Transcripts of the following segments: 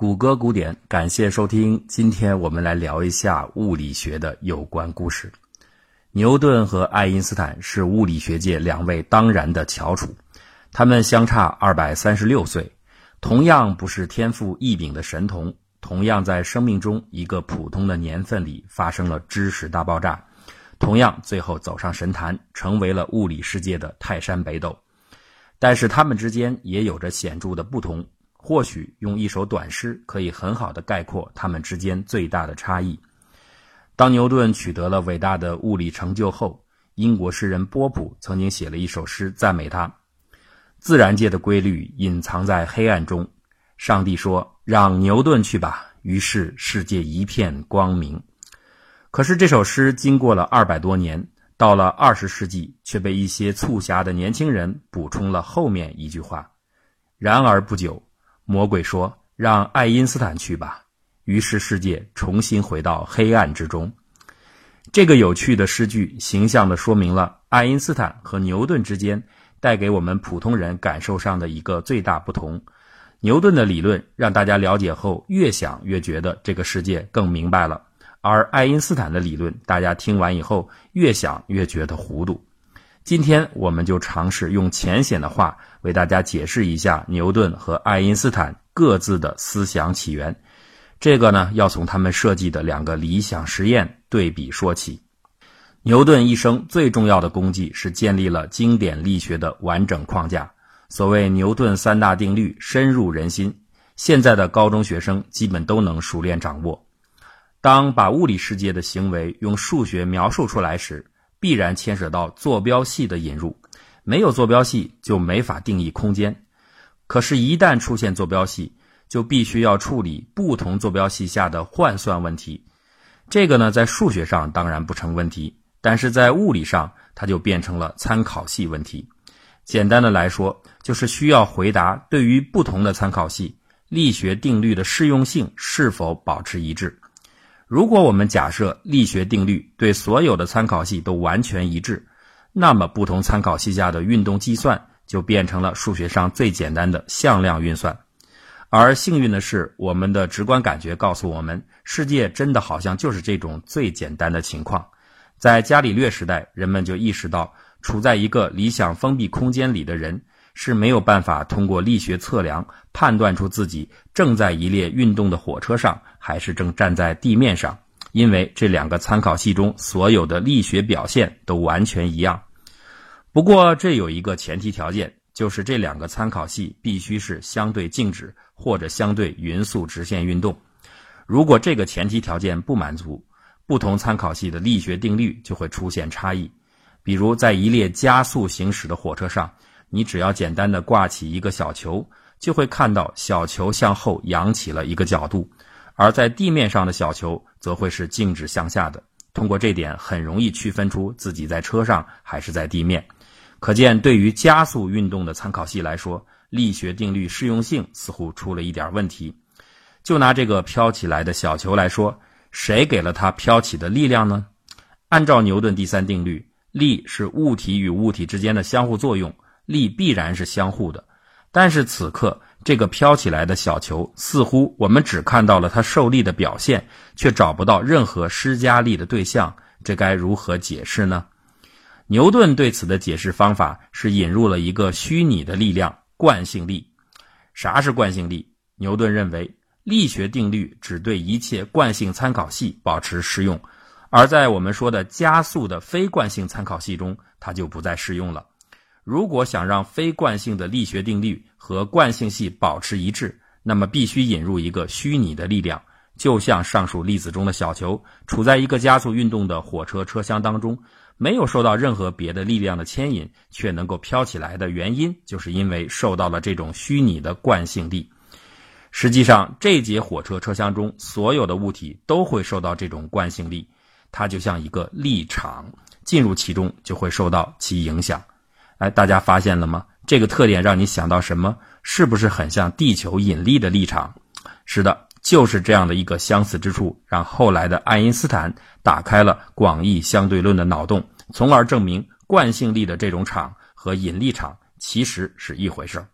谷歌古典，感谢收听。今天我们来聊一下物理学的有关故事。牛顿和爱因斯坦是物理学界两位当然的翘楚，他们相差二百三十六岁，同样不是天赋异禀的神童，同样在生命中一个普通的年份里发生了知识大爆炸，同样最后走上神坛，成为了物理世界的泰山北斗。但是他们之间也有着显著的不同。或许用一首短诗可以很好的概括他们之间最大的差异。当牛顿取得了伟大的物理成就后，英国诗人波普曾经写了一首诗赞美他：“自然界的规律隐藏在黑暗中，上帝说让牛顿去吧。”于是世界一片光明。可是这首诗经过了二百多年，到了二十世纪，却被一些促狭的年轻人补充了后面一句话：“然而不久。”魔鬼说：“让爱因斯坦去吧。”于是世界重新回到黑暗之中。这个有趣的诗句，形象地说明了爱因斯坦和牛顿之间带给我们普通人感受上的一个最大不同。牛顿的理论让大家了解后，越想越觉得这个世界更明白了；而爱因斯坦的理论，大家听完以后越想越觉得糊涂。今天我们就尝试用浅显的话为大家解释一下牛顿和爱因斯坦各自的思想起源。这个呢，要从他们设计的两个理想实验对比说起。牛顿一生最重要的功绩是建立了经典力学的完整框架。所谓牛顿三大定律深入人心，现在的高中学生基本都能熟练掌握。当把物理世界的行为用数学描述出来时，必然牵涉到坐标系的引入，没有坐标系就没法定义空间。可是，一旦出现坐标系，就必须要处理不同坐标系下的换算问题。这个呢，在数学上当然不成问题，但是在物理上，它就变成了参考系问题。简单的来说，就是需要回答对于不同的参考系，力学定律的适用性是否保持一致。如果我们假设力学定律对所有的参考系都完全一致，那么不同参考系下的运动计算就变成了数学上最简单的向量运算。而幸运的是，我们的直观感觉告诉我们，世界真的好像就是这种最简单的情况。在伽利略时代，人们就意识到，处在一个理想封闭空间里的人。是没有办法通过力学测量判断出自己正在一列运动的火车上，还是正站在地面上，因为这两个参考系中所有的力学表现都完全一样。不过，这有一个前提条件，就是这两个参考系必须是相对静止或者相对匀速直线运动。如果这个前提条件不满足，不同参考系的力学定律就会出现差异。比如，在一列加速行驶的火车上。你只要简单的挂起一个小球，就会看到小球向后扬起了一个角度，而在地面上的小球则会是静止向下的。通过这点，很容易区分出自己在车上还是在地面。可见，对于加速运动的参考系来说，力学定律适用性似乎出了一点问题。就拿这个飘起来的小球来说，谁给了它飘起的力量呢？按照牛顿第三定律，力是物体与物体之间的相互作用。力必然是相互的，但是此刻这个飘起来的小球，似乎我们只看到了它受力的表现，却找不到任何施加力的对象，这该如何解释呢？牛顿对此的解释方法是引入了一个虚拟的力量——惯性力。啥是惯性力？牛顿认为，力学定律只对一切惯性参考系保持适用，而在我们说的加速的非惯性参考系中，它就不再适用了。如果想让非惯性的力学定律和惯性系保持一致，那么必须引入一个虚拟的力量，就像上述例子中的小球处在一个加速运动的火车车厢当中，没有受到任何别的力量的牵引，却能够飘起来的原因，就是因为受到了这种虚拟的惯性力。实际上，这节火车车厢中所有的物体都会受到这种惯性力，它就像一个力场，进入其中就会受到其影响。哎，大家发现了吗？这个特点让你想到什么？是不是很像地球引力的立场？是的，就是这样的一个相似之处，让后来的爱因斯坦打开了广义相对论的脑洞，从而证明惯性力的这种场和引力场其实是一回事儿。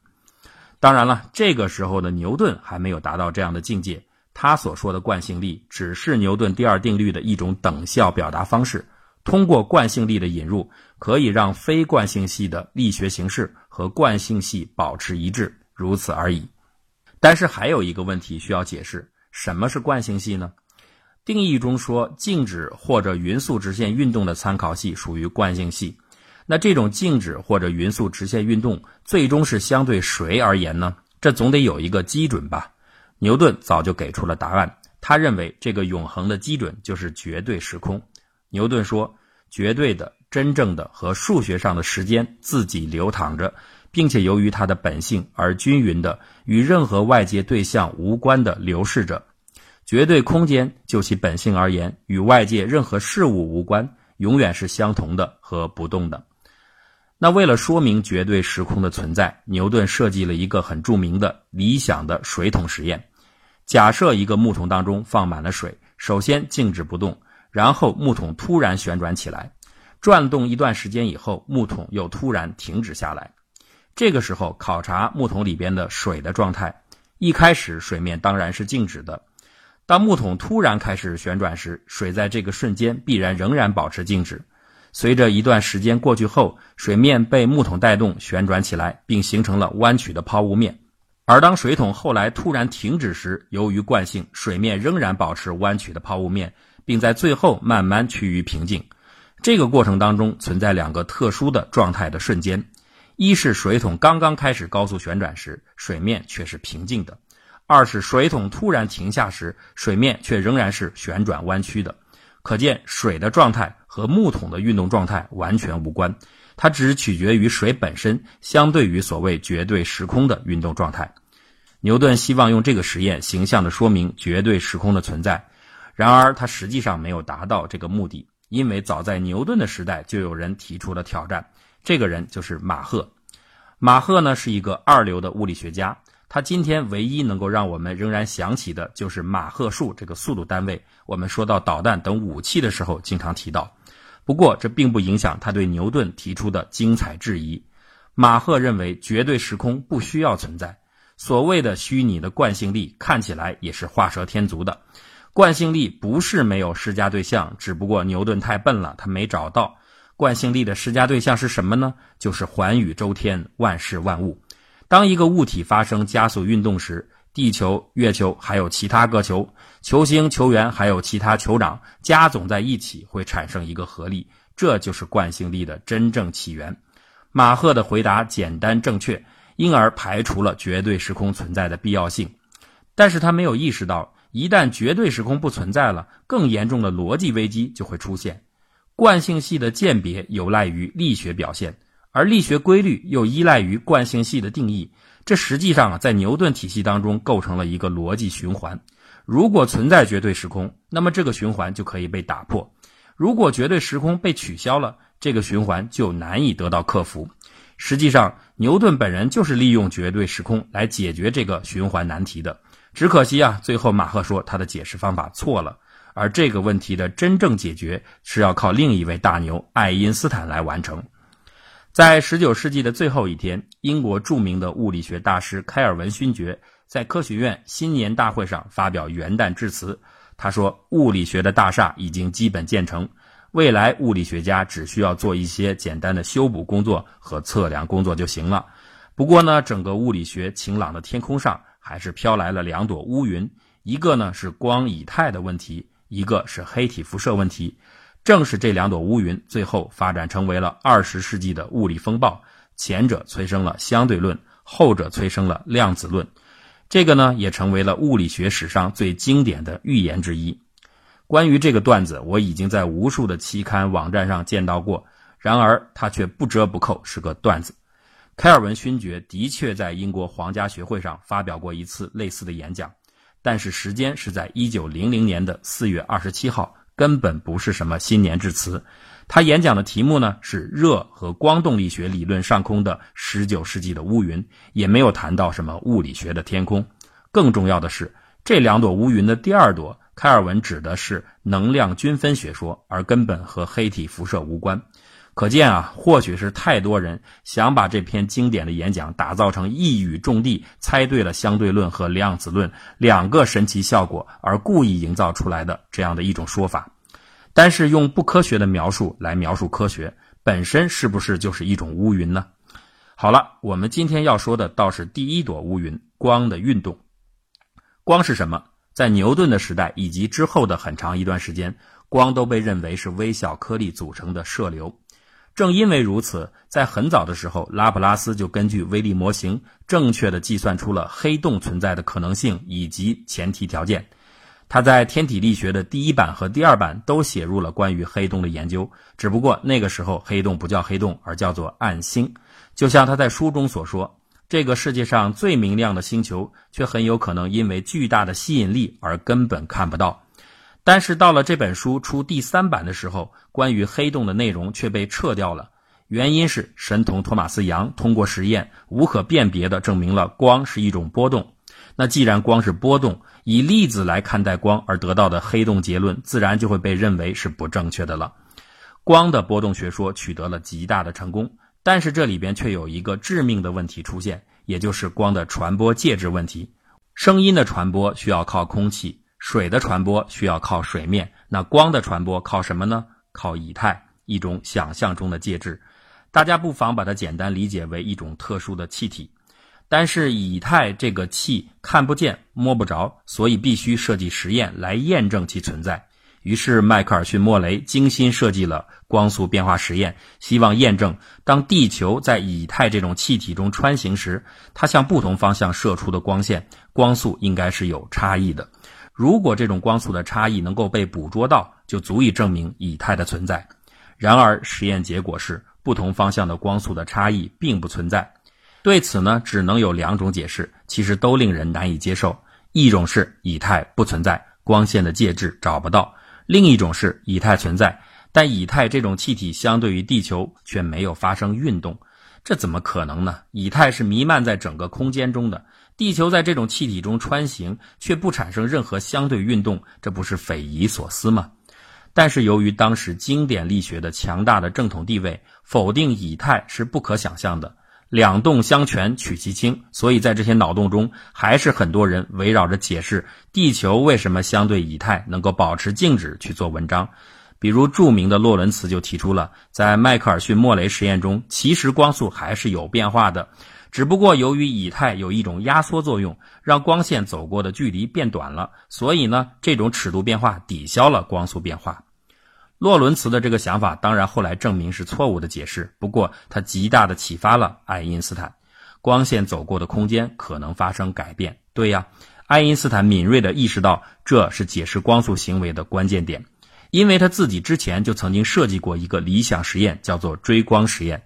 当然了，这个时候的牛顿还没有达到这样的境界。他所说的惯性力只是牛顿第二定律的一种等效表达方式。通过惯性力的引入，可以让非惯性系的力学形式和惯性系保持一致，如此而已。但是还有一个问题需要解释：什么是惯性系呢？定义中说，静止或者匀速直线运动的参考系属于惯性系。那这种静止或者匀速直线运动，最终是相对谁而言呢？这总得有一个基准吧？牛顿早就给出了答案，他认为这个永恒的基准就是绝对时空。牛顿说，绝对的、真正的和数学上的时间自己流淌着，并且由于它的本性而均匀的，与任何外界对象无关的流逝着。绝对空间就其本性而言，与外界任何事物无关，永远是相同的和不动的。那为了说明绝对时空的存在，牛顿设计了一个很著名的理想的水桶实验。假设一个木桶当中放满了水，首先静止不动，然后木桶突然旋转起来，转动一段时间以后，木桶又突然停止下来。这个时候考察木桶里边的水的状态，一开始水面当然是静止的。当木桶突然开始旋转时，水在这个瞬间必然仍然保持静止。随着一段时间过去后，水面被木桶带动旋转起来，并形成了弯曲的抛物面。而当水桶后来突然停止时，由于惯性，水面仍然保持弯曲的抛物面，并在最后慢慢趋于平静。这个过程当中存在两个特殊的状态的瞬间：一是水桶刚刚开始高速旋转时，水面却是平静的；二是水桶突然停下时，水面却仍然是旋转弯曲的。可见，水的状态和木桶的运动状态完全无关，它只取决于水本身相对于所谓绝对时空的运动状态。牛顿希望用这个实验形象地说明绝对时空的存在，然而他实际上没有达到这个目的，因为早在牛顿的时代就有人提出了挑战，这个人就是马赫。马赫呢是一个二流的物理学家。他今天唯一能够让我们仍然想起的就是马赫数这个速度单位，我们说到导弹等武器的时候经常提到。不过这并不影响他对牛顿提出的精彩质疑。马赫认为绝对时空不需要存在，所谓的虚拟的惯性力看起来也是画蛇添足的。惯性力不是没有施加对象，只不过牛顿太笨了，他没找到。惯性力的施加对象是什么呢？就是环宇周天，万事万物。当一个物体发生加速运动时，地球、月球还有其他各球、球星、球员还有其他酋长加总在一起，会产生一个合力，这就是惯性力的真正起源。马赫的回答简单正确，因而排除了绝对时空存在的必要性。但是他没有意识到，一旦绝对时空不存在了，更严重的逻辑危机就会出现。惯性系的鉴别有赖于力学表现。而力学规律又依赖于惯性系的定义，这实际上啊，在牛顿体系当中构成了一个逻辑循环。如果存在绝对时空，那么这个循环就可以被打破；如果绝对时空被取消了，这个循环就难以得到克服。实际上，牛顿本人就是利用绝对时空来解决这个循环难题的。只可惜啊，最后马赫说他的解释方法错了，而这个问题的真正解决是要靠另一位大牛爱因斯坦来完成。在十九世纪的最后一天，英国著名的物理学大师开尔文勋爵在科学院新年大会上发表元旦致辞。他说：“物理学的大厦已经基本建成，未来物理学家只需要做一些简单的修补工作和测量工作就行了。不过呢，整个物理学晴朗的天空上还是飘来了两朵乌云，一个呢是光以太的问题，一个是黑体辐射问题。”正是这两朵乌云，最后发展成为了二十世纪的物理风暴。前者催生了相对论，后者催生了量子论。这个呢，也成为了物理学史上最经典的预言之一。关于这个段子，我已经在无数的期刊网站上见到过。然而，它却不折不扣是个段子。开尔文勋爵的确在英国皇家学会上发表过一次类似的演讲，但是时间是在一九零零年的四月二十七号。根本不是什么新年致辞，他演讲的题目呢是热和光动力学理论上空的十九世纪的乌云，也没有谈到什么物理学的天空。更重要的是，这两朵乌云的第二朵，开尔文指的是能量均分学说，而根本和黑体辐射无关。可见啊，或许是太多人想把这篇经典的演讲打造成一语中的，猜对了相对论和量子论两个神奇效果而故意营造出来的这样的一种说法。但是用不科学的描述来描述科学本身，是不是就是一种乌云呢？好了，我们今天要说的倒是第一朵乌云——光的运动。光是什么？在牛顿的时代以及之后的很长一段时间，光都被认为是微小颗粒组成的射流。正因为如此，在很早的时候，拉普拉斯就根据微粒模型正确的计算出了黑洞存在的可能性以及前提条件。他在《天体力学》的第一版和第二版都写入了关于黑洞的研究，只不过那个时候黑洞不叫黑洞，而叫做暗星。就像他在书中所说，这个世界上最明亮的星球，却很有可能因为巨大的吸引力而根本看不到。但是到了这本书出第三版的时候，关于黑洞的内容却被撤掉了。原因是神童托马斯杨通过实验无可辨别地证明了光是一种波动。那既然光是波动，以粒子来看待光而得到的黑洞结论，自然就会被认为是不正确的了。光的波动学说取得了极大的成功，但是这里边却有一个致命的问题出现，也就是光的传播介质问题。声音的传播需要靠空气。水的传播需要靠水面，那光的传播靠什么呢？靠以太，一种想象中的介质。大家不妨把它简单理解为一种特殊的气体。但是以太这个气看不见、摸不着，所以必须设计实验来验证其存在。于是迈克尔逊·莫雷精心设计了光速变化实验，希望验证当地球在以太这种气体中穿行时，它向不同方向射出的光线光速应该是有差异的。如果这种光速的差异能够被捕捉到，就足以证明以太的存在。然而，实验结果是不同方向的光速的差异并不存在。对此呢，只能有两种解释，其实都令人难以接受。一种是以太不存在，光线的介质找不到；另一种是以太存在，但以太这种气体相对于地球却没有发生运动。这怎么可能呢？以太是弥漫在整个空间中的。地球在这种气体中穿行，却不产生任何相对运动，这不是匪夷所思吗？但是由于当时经典力学的强大的正统地位，否定以太是不可想象的。两动相权取其轻，所以在这些脑洞中，还是很多人围绕着解释地球为什么相对以太能够保持静止去做文章。比如著名的洛伦茨就提出了，在迈克尔逊莫雷实验中，其实光速还是有变化的。只不过由于以太有一种压缩作用，让光线走过的距离变短了，所以呢，这种尺度变化抵消了光速变化。洛伦茨的这个想法当然后来证明是错误的解释，不过他极大的启发了爱因斯坦。光线走过的空间可能发生改变。对呀，爱因斯坦敏锐地意识到这是解释光速行为的关键点，因为他自己之前就曾经设计过一个理想实验，叫做追光实验。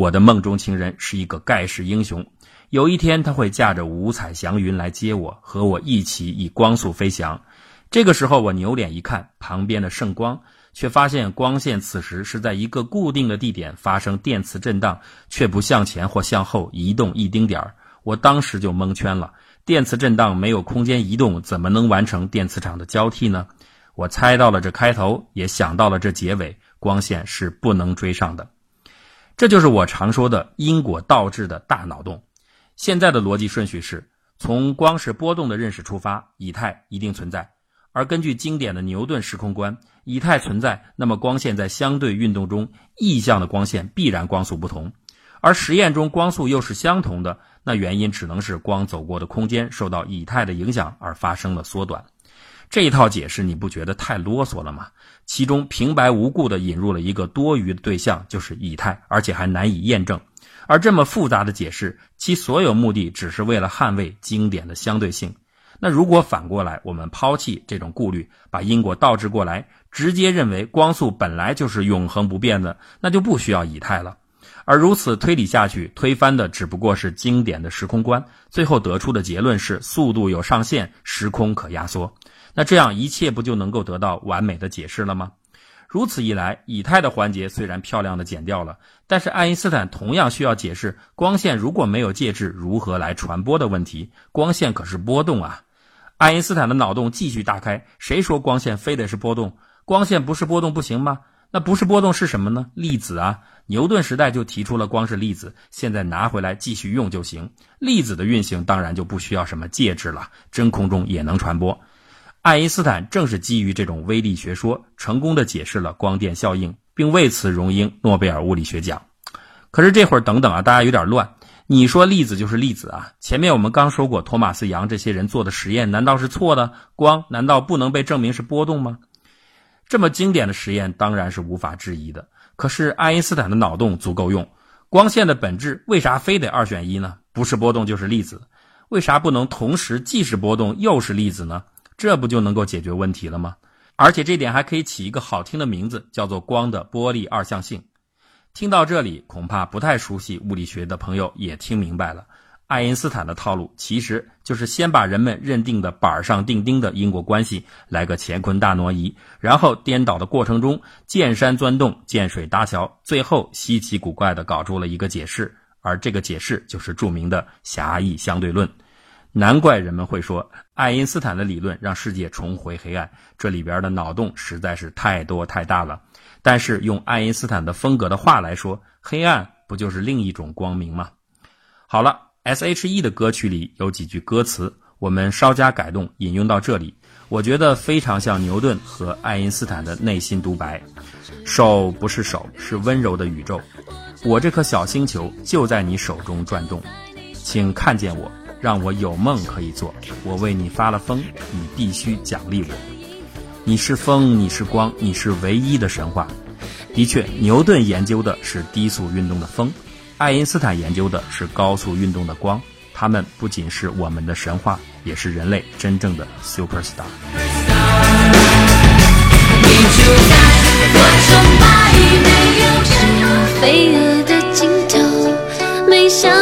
我的梦中情人是一个盖世英雄，有一天他会驾着五彩祥云来接我，和我一起以光速飞翔。这个时候，我扭脸一看，旁边的圣光，却发现光线此时是在一个固定的地点发生电磁震荡，却不向前或向后移动一丁点儿。我当时就蒙圈了，电磁震荡没有空间移动，怎么能完成电磁场的交替呢？我猜到了这开头，也想到了这结尾，光线是不能追上的。这就是我常说的因果倒置的大脑洞。现在的逻辑顺序是从光是波动的认识出发，以太一定存在；而根据经典的牛顿时空观，以太存在，那么光线在相对运动中，意向的光线必然光速不同。而实验中光速又是相同的，那原因只能是光走过的空间受到以太的影响而发生了缩短。这一套解释你不觉得太啰嗦了吗？其中平白无故地引入了一个多余的对象，就是以太，而且还难以验证。而这么复杂的解释，其所有目的只是为了捍卫经典的相对性。那如果反过来，我们抛弃这种顾虑，把因果倒置过来，直接认为光速本来就是永恒不变的，那就不需要以太了。而如此推理下去，推翻的只不过是经典的时空观，最后得出的结论是速度有上限，时空可压缩。那这样一切不就能够得到完美的解释了吗？如此一来，以太的环节虽然漂亮的减掉了，但是爱因斯坦同样需要解释光线如果没有介质如何来传播的问题。光线可是波动啊！爱因斯坦的脑洞继续大开，谁说光线非得是波动？光线不是波动不行吗？那不是波动是什么呢？粒子啊！牛顿时代就提出了光是粒子，现在拿回来继续用就行。粒子的运行当然就不需要什么介质了，真空中也能传播。爱因斯坦正是基于这种微粒学说，成功的解释了光电效应，并为此荣膺诺贝尔物理学奖。可是这会儿等等啊，大家有点乱。你说粒子就是粒子啊？前面我们刚说过，托马斯杨这些人做的实验难道是错的？光难道不能被证明是波动吗？这么经典的实验当然是无法质疑的。可是爱因斯坦的脑洞足够用，光线的本质为啥非得二选一呢？不是波动就是粒子，为啥不能同时既是波动又是粒子呢？这不就能够解决问题了吗？而且这点还可以起一个好听的名字，叫做光的波粒二象性。听到这里，恐怕不太熟悉物理学的朋友也听明白了。爱因斯坦的套路其实就是先把人们认定的板上钉钉的因果关系来个乾坤大挪移，然后颠倒的过程中见山钻洞、见水搭桥，最后稀奇古怪的搞出了一个解释，而这个解释就是著名的狭义相对论。难怪人们会说爱因斯坦的理论让世界重回黑暗，这里边的脑洞实在是太多太大了。但是用爱因斯坦的风格的话来说，黑暗不就是另一种光明吗？好了，S.H.E 的歌曲里有几句歌词，我们稍加改动，引用到这里，我觉得非常像牛顿和爱因斯坦的内心独白。手不是手，是温柔的宇宙。我这颗小星球就在你手中转动，请看见我，让我有梦可以做。我为你发了疯，你必须奖励我。你是风，你是光，你是唯一的神话。的确，牛顿研究的是低速运动的风，爱因斯坦研究的是高速运动的光。他们不仅是我们的神话，也是人类真正的 super star。飞蛾的尽头，没想。